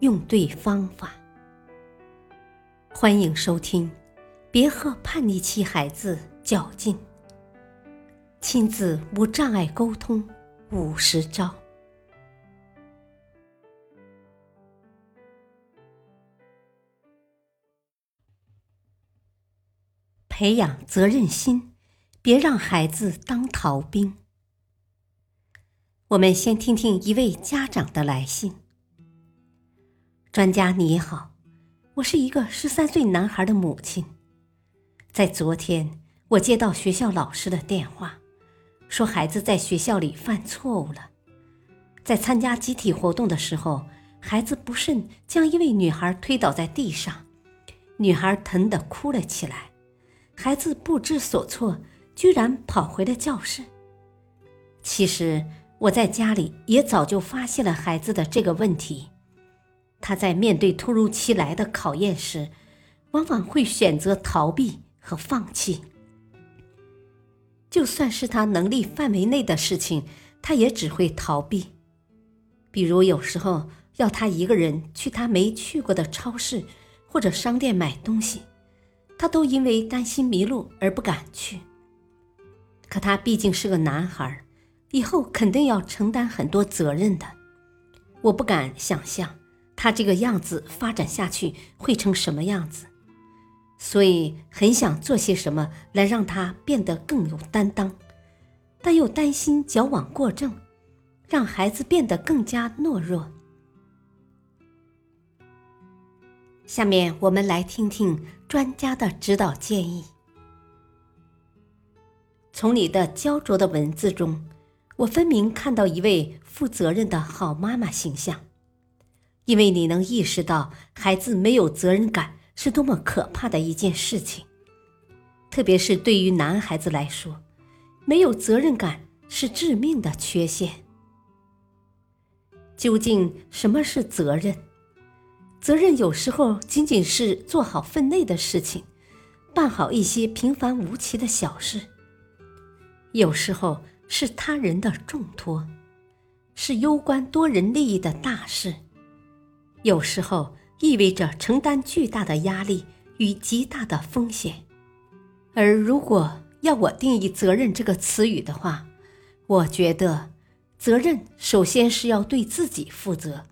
用对方法。欢迎收听《别和叛逆期孩子较劲》，亲子无障碍沟通五十招。培养责任心，别让孩子当逃兵。我们先听听一位家长的来信。专家你好，我是一个十三岁男孩的母亲。在昨天，我接到学校老师的电话，说孩子在学校里犯错误了。在参加集体活动的时候，孩子不慎将一位女孩推倒在地上，女孩疼得哭了起来。孩子不知所措，居然跑回了教室。其实我在家里也早就发现了孩子的这个问题。他在面对突如其来的考验时，往往会选择逃避和放弃。就算是他能力范围内的事情，他也只会逃避。比如有时候要他一个人去他没去过的超市或者商店买东西。他都因为担心迷路而不敢去。可他毕竟是个男孩，以后肯定要承担很多责任的。我不敢想象他这个样子发展下去会成什么样子，所以很想做些什么来让他变得更有担当，但又担心矫枉过正，让孩子变得更加懦弱。下面我们来听听专家的指导建议。从你的焦灼的文字中，我分明看到一位负责任的好妈妈形象，因为你能意识到孩子没有责任感是多么可怕的一件事情，特别是对于男孩子来说，没有责任感是致命的缺陷。究竟什么是责任？责任有时候仅仅是做好分内的事情，办好一些平凡无奇的小事；有时候是他人的重托，是攸关多人利益的大事；有时候意味着承担巨大的压力与极大的风险。而如果要我定义“责任”这个词语的话，我觉得，责任首先是要对自己负责。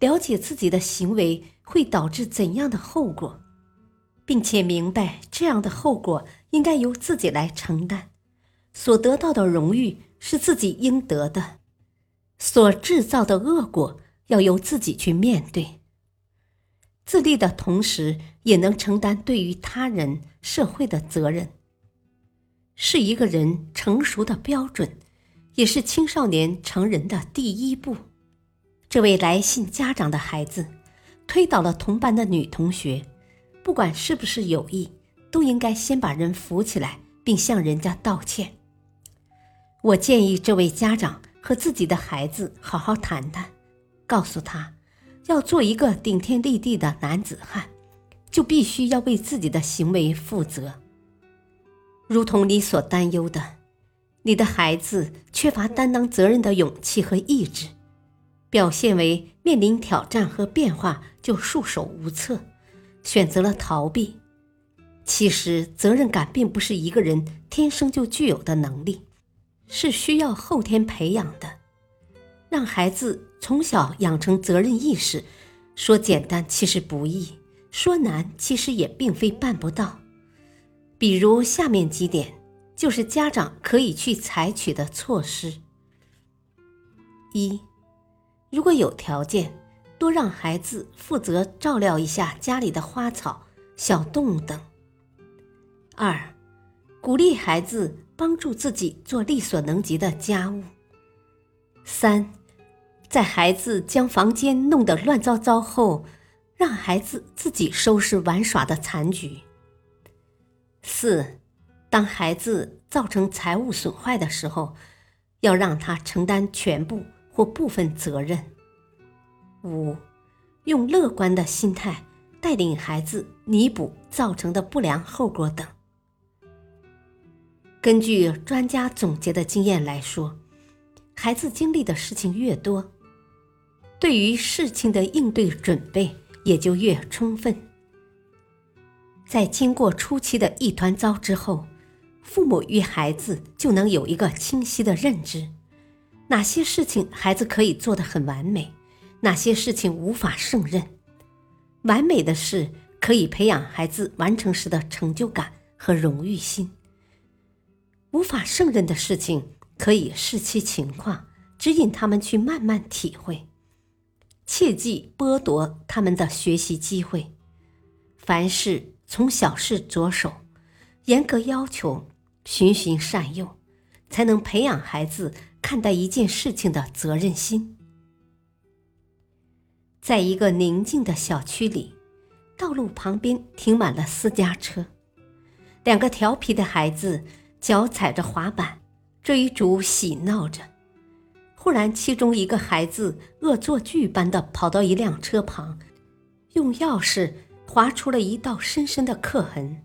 了解自己的行为会导致怎样的后果，并且明白这样的后果应该由自己来承担，所得到的荣誉是自己应得的，所制造的恶果要由自己去面对。自立的同时，也能承担对于他人、社会的责任，是一个人成熟的标准，也是青少年成人的第一步。这位来信家长的孩子推倒了同班的女同学，不管是不是有意，都应该先把人扶起来，并向人家道歉。我建议这位家长和自己的孩子好好谈谈，告诉他，要做一个顶天立地的男子汉，就必须要为自己的行为负责。如同你所担忧的，你的孩子缺乏担当责任的勇气和意志。表现为面临挑战和变化就束手无策，选择了逃避。其实，责任感并不是一个人天生就具有的能力，是需要后天培养的。让孩子从小养成责任意识，说简单其实不易，说难其实也并非办不到。比如下面几点，就是家长可以去采取的措施：一。如果有条件，多让孩子负责照料一下家里的花草、小动物等。二，鼓励孩子帮助自己做力所能及的家务。三，在孩子将房间弄得乱糟糟后，让孩子自己收拾玩耍的残局。四，当孩子造成财务损坏的时候，要让他承担全部或部分责任。五，用乐观的心态带领孩子弥补造成的不良后果等。根据专家总结的经验来说，孩子经历的事情越多，对于事情的应对准备也就越充分。在经过初期的一团糟之后，父母与孩子就能有一个清晰的认知：哪些事情孩子可以做得很完美，哪些事情无法胜任。完美的事可以培养孩子完成时的成就感和荣誉心。无法胜任的事情，可以视其情况，指引他们去慢慢体会，切忌剥夺他们的学习机会。凡事从小事着手，严格要求，循循善诱，才能培养孩子看待一件事情的责任心。在一个宁静的小区里，道路旁边停满了私家车，两个调皮的孩子。脚踩着滑板，追逐嬉闹着。忽然，其中一个孩子恶作剧般的跑到一辆车旁，用钥匙划出了一道深深的刻痕，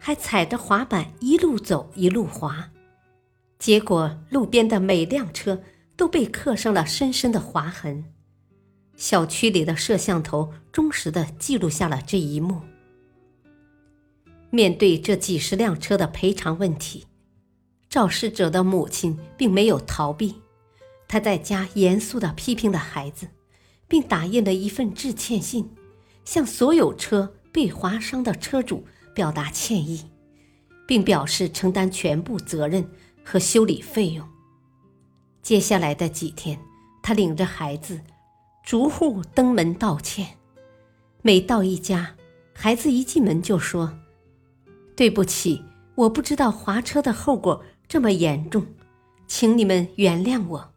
还踩着滑板一路走一路滑。结果，路边的每辆车都被刻上了深深的划痕。小区里的摄像头忠实的记录下了这一幕。面对这几十辆车的赔偿问题，肇事者的母亲并没有逃避，他在家严肃地批评了孩子，并打印了一份致歉信，向所有车被划伤的车主表达歉意，并表示承担全部责任和修理费用。接下来的几天，他领着孩子逐户登门道歉，每到一家，孩子一进门就说。对不起，我不知道划车的后果这么严重，请你们原谅我。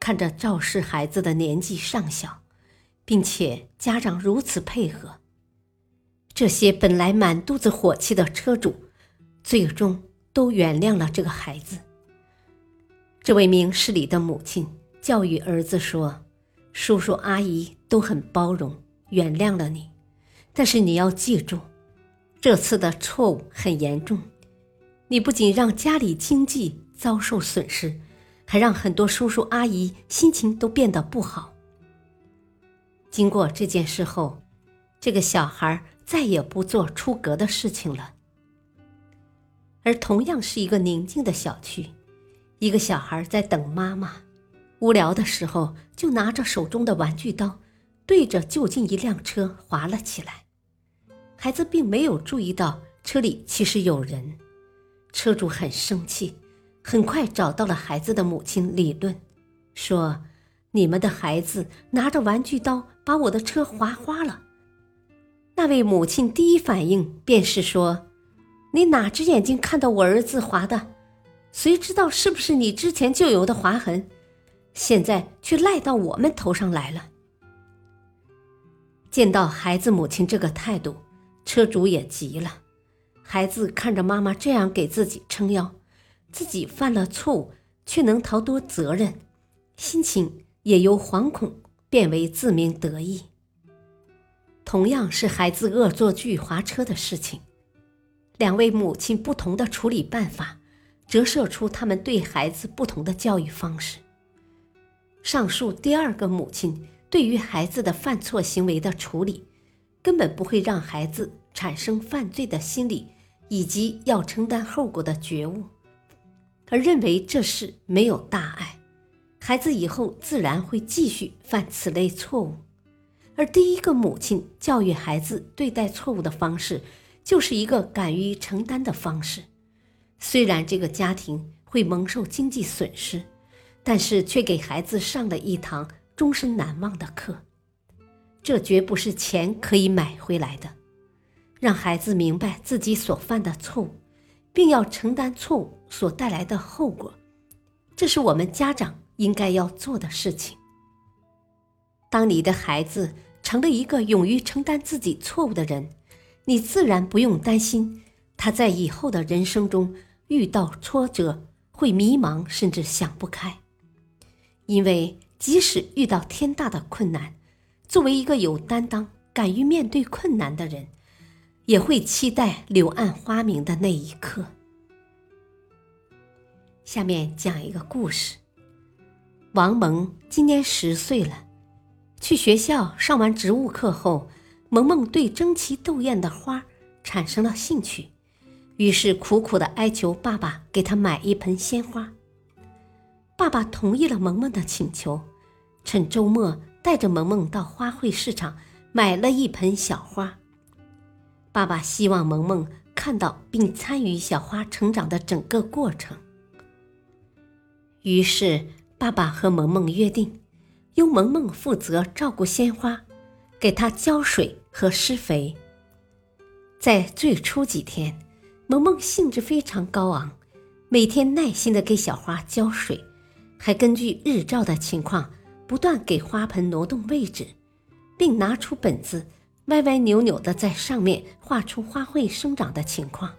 看着肇事孩子的年纪尚小，并且家长如此配合，这些本来满肚子火气的车主，最终都原谅了这个孩子。这位明事理的母亲教育儿子说：“叔叔阿姨都很包容，原谅了你，但是你要记住。”这次的错误很严重，你不仅让家里经济遭受损失，还让很多叔叔阿姨心情都变得不好。经过这件事后，这个小孩再也不做出格的事情了。而同样是一个宁静的小区，一个小孩在等妈妈，无聊的时候就拿着手中的玩具刀，对着就近一辆车划了起来。孩子并没有注意到车里其实有人，车主很生气，很快找到了孩子的母亲理论，说：“你们的孩子拿着玩具刀把我的车划花了。”那位母亲第一反应便是说：“你哪只眼睛看到我儿子划的？谁知道是不是你之前就有的划痕？现在却赖到我们头上来了。”见到孩子母亲这个态度。车主也急了，孩子看着妈妈这样给自己撑腰，自己犯了错误却能逃脱责任，心情也由惶恐变为自鸣得意。同样是孩子恶作剧滑车的事情，两位母亲不同的处理办法，折射出他们对孩子不同的教育方式。上述第二个母亲对于孩子的犯错行为的处理。根本不会让孩子产生犯罪的心理，以及要承担后果的觉悟，而认为这事没有大碍，孩子以后自然会继续犯此类错误。而第一个母亲教育孩子对待错误的方式，就是一个敢于承担的方式。虽然这个家庭会蒙受经济损失，但是却给孩子上了一堂终身难忘的课。这绝不是钱可以买回来的。让孩子明白自己所犯的错误，并要承担错误所带来的后果，这是我们家长应该要做的事情。当你的孩子成了一个勇于承担自己错误的人，你自然不用担心他在以后的人生中遇到挫折会迷茫，甚至想不开。因为即使遇到天大的困难，作为一个有担当、敢于面对困难的人，也会期待柳暗花明的那一刻。下面讲一个故事。王蒙今年十岁了，去学校上完植物课后，萌萌对争奇斗艳的花产生了兴趣，于是苦苦的哀求爸爸给她买一盆鲜花。爸爸同意了萌萌的请求，趁周末带着萌萌到花卉市场买了一盆小花。爸爸希望萌萌看到并参与小花成长的整个过程。于是，爸爸和萌萌约定，由萌萌负责照顾鲜花，给它浇水和施肥。在最初几天，萌萌兴致非常高昂，每天耐心的给小花浇水。还根据日照的情况，不断给花盆挪动位置，并拿出本子，歪歪扭扭的在上面画出花卉生长的情况。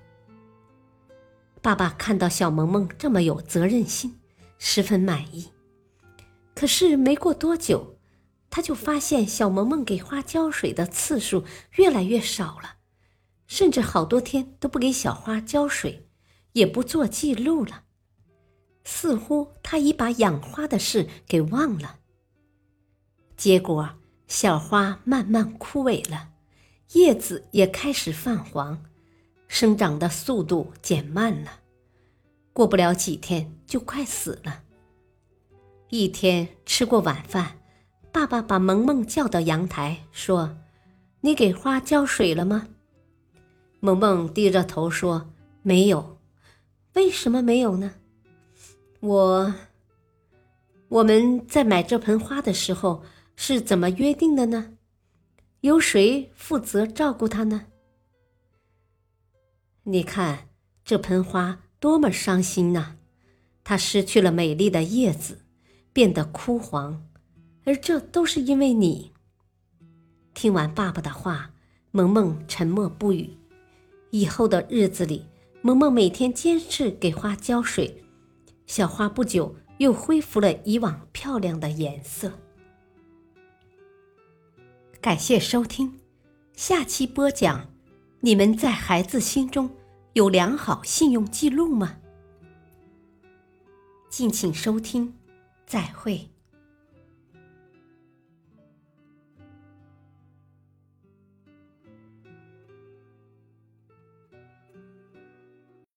爸爸看到小萌萌这么有责任心，十分满意。可是没过多久，他就发现小萌萌给花浇水的次数越来越少了，甚至好多天都不给小花浇水，也不做记录了。似乎他已把养花的事给忘了。结果，小花慢慢枯萎了，叶子也开始泛黄，生长的速度减慢了。过不了几天，就快死了。一天吃过晚饭，爸爸把萌萌叫到阳台，说：“你给花浇水了吗？”萌萌低着头说：“没有。”为什么没有呢？我，我们在买这盆花的时候是怎么约定的呢？由谁负责照顾它呢？你看这盆花多么伤心呐！它失去了美丽的叶子，变得枯黄，而这都是因为你。听完爸爸的话，萌萌沉默不语。以后的日子里，萌萌每天坚持给花浇水。小花不久又恢复了以往漂亮的颜色。感谢收听，下期播讲：你们在孩子心中有良好信用记录吗？敬请收听，再会。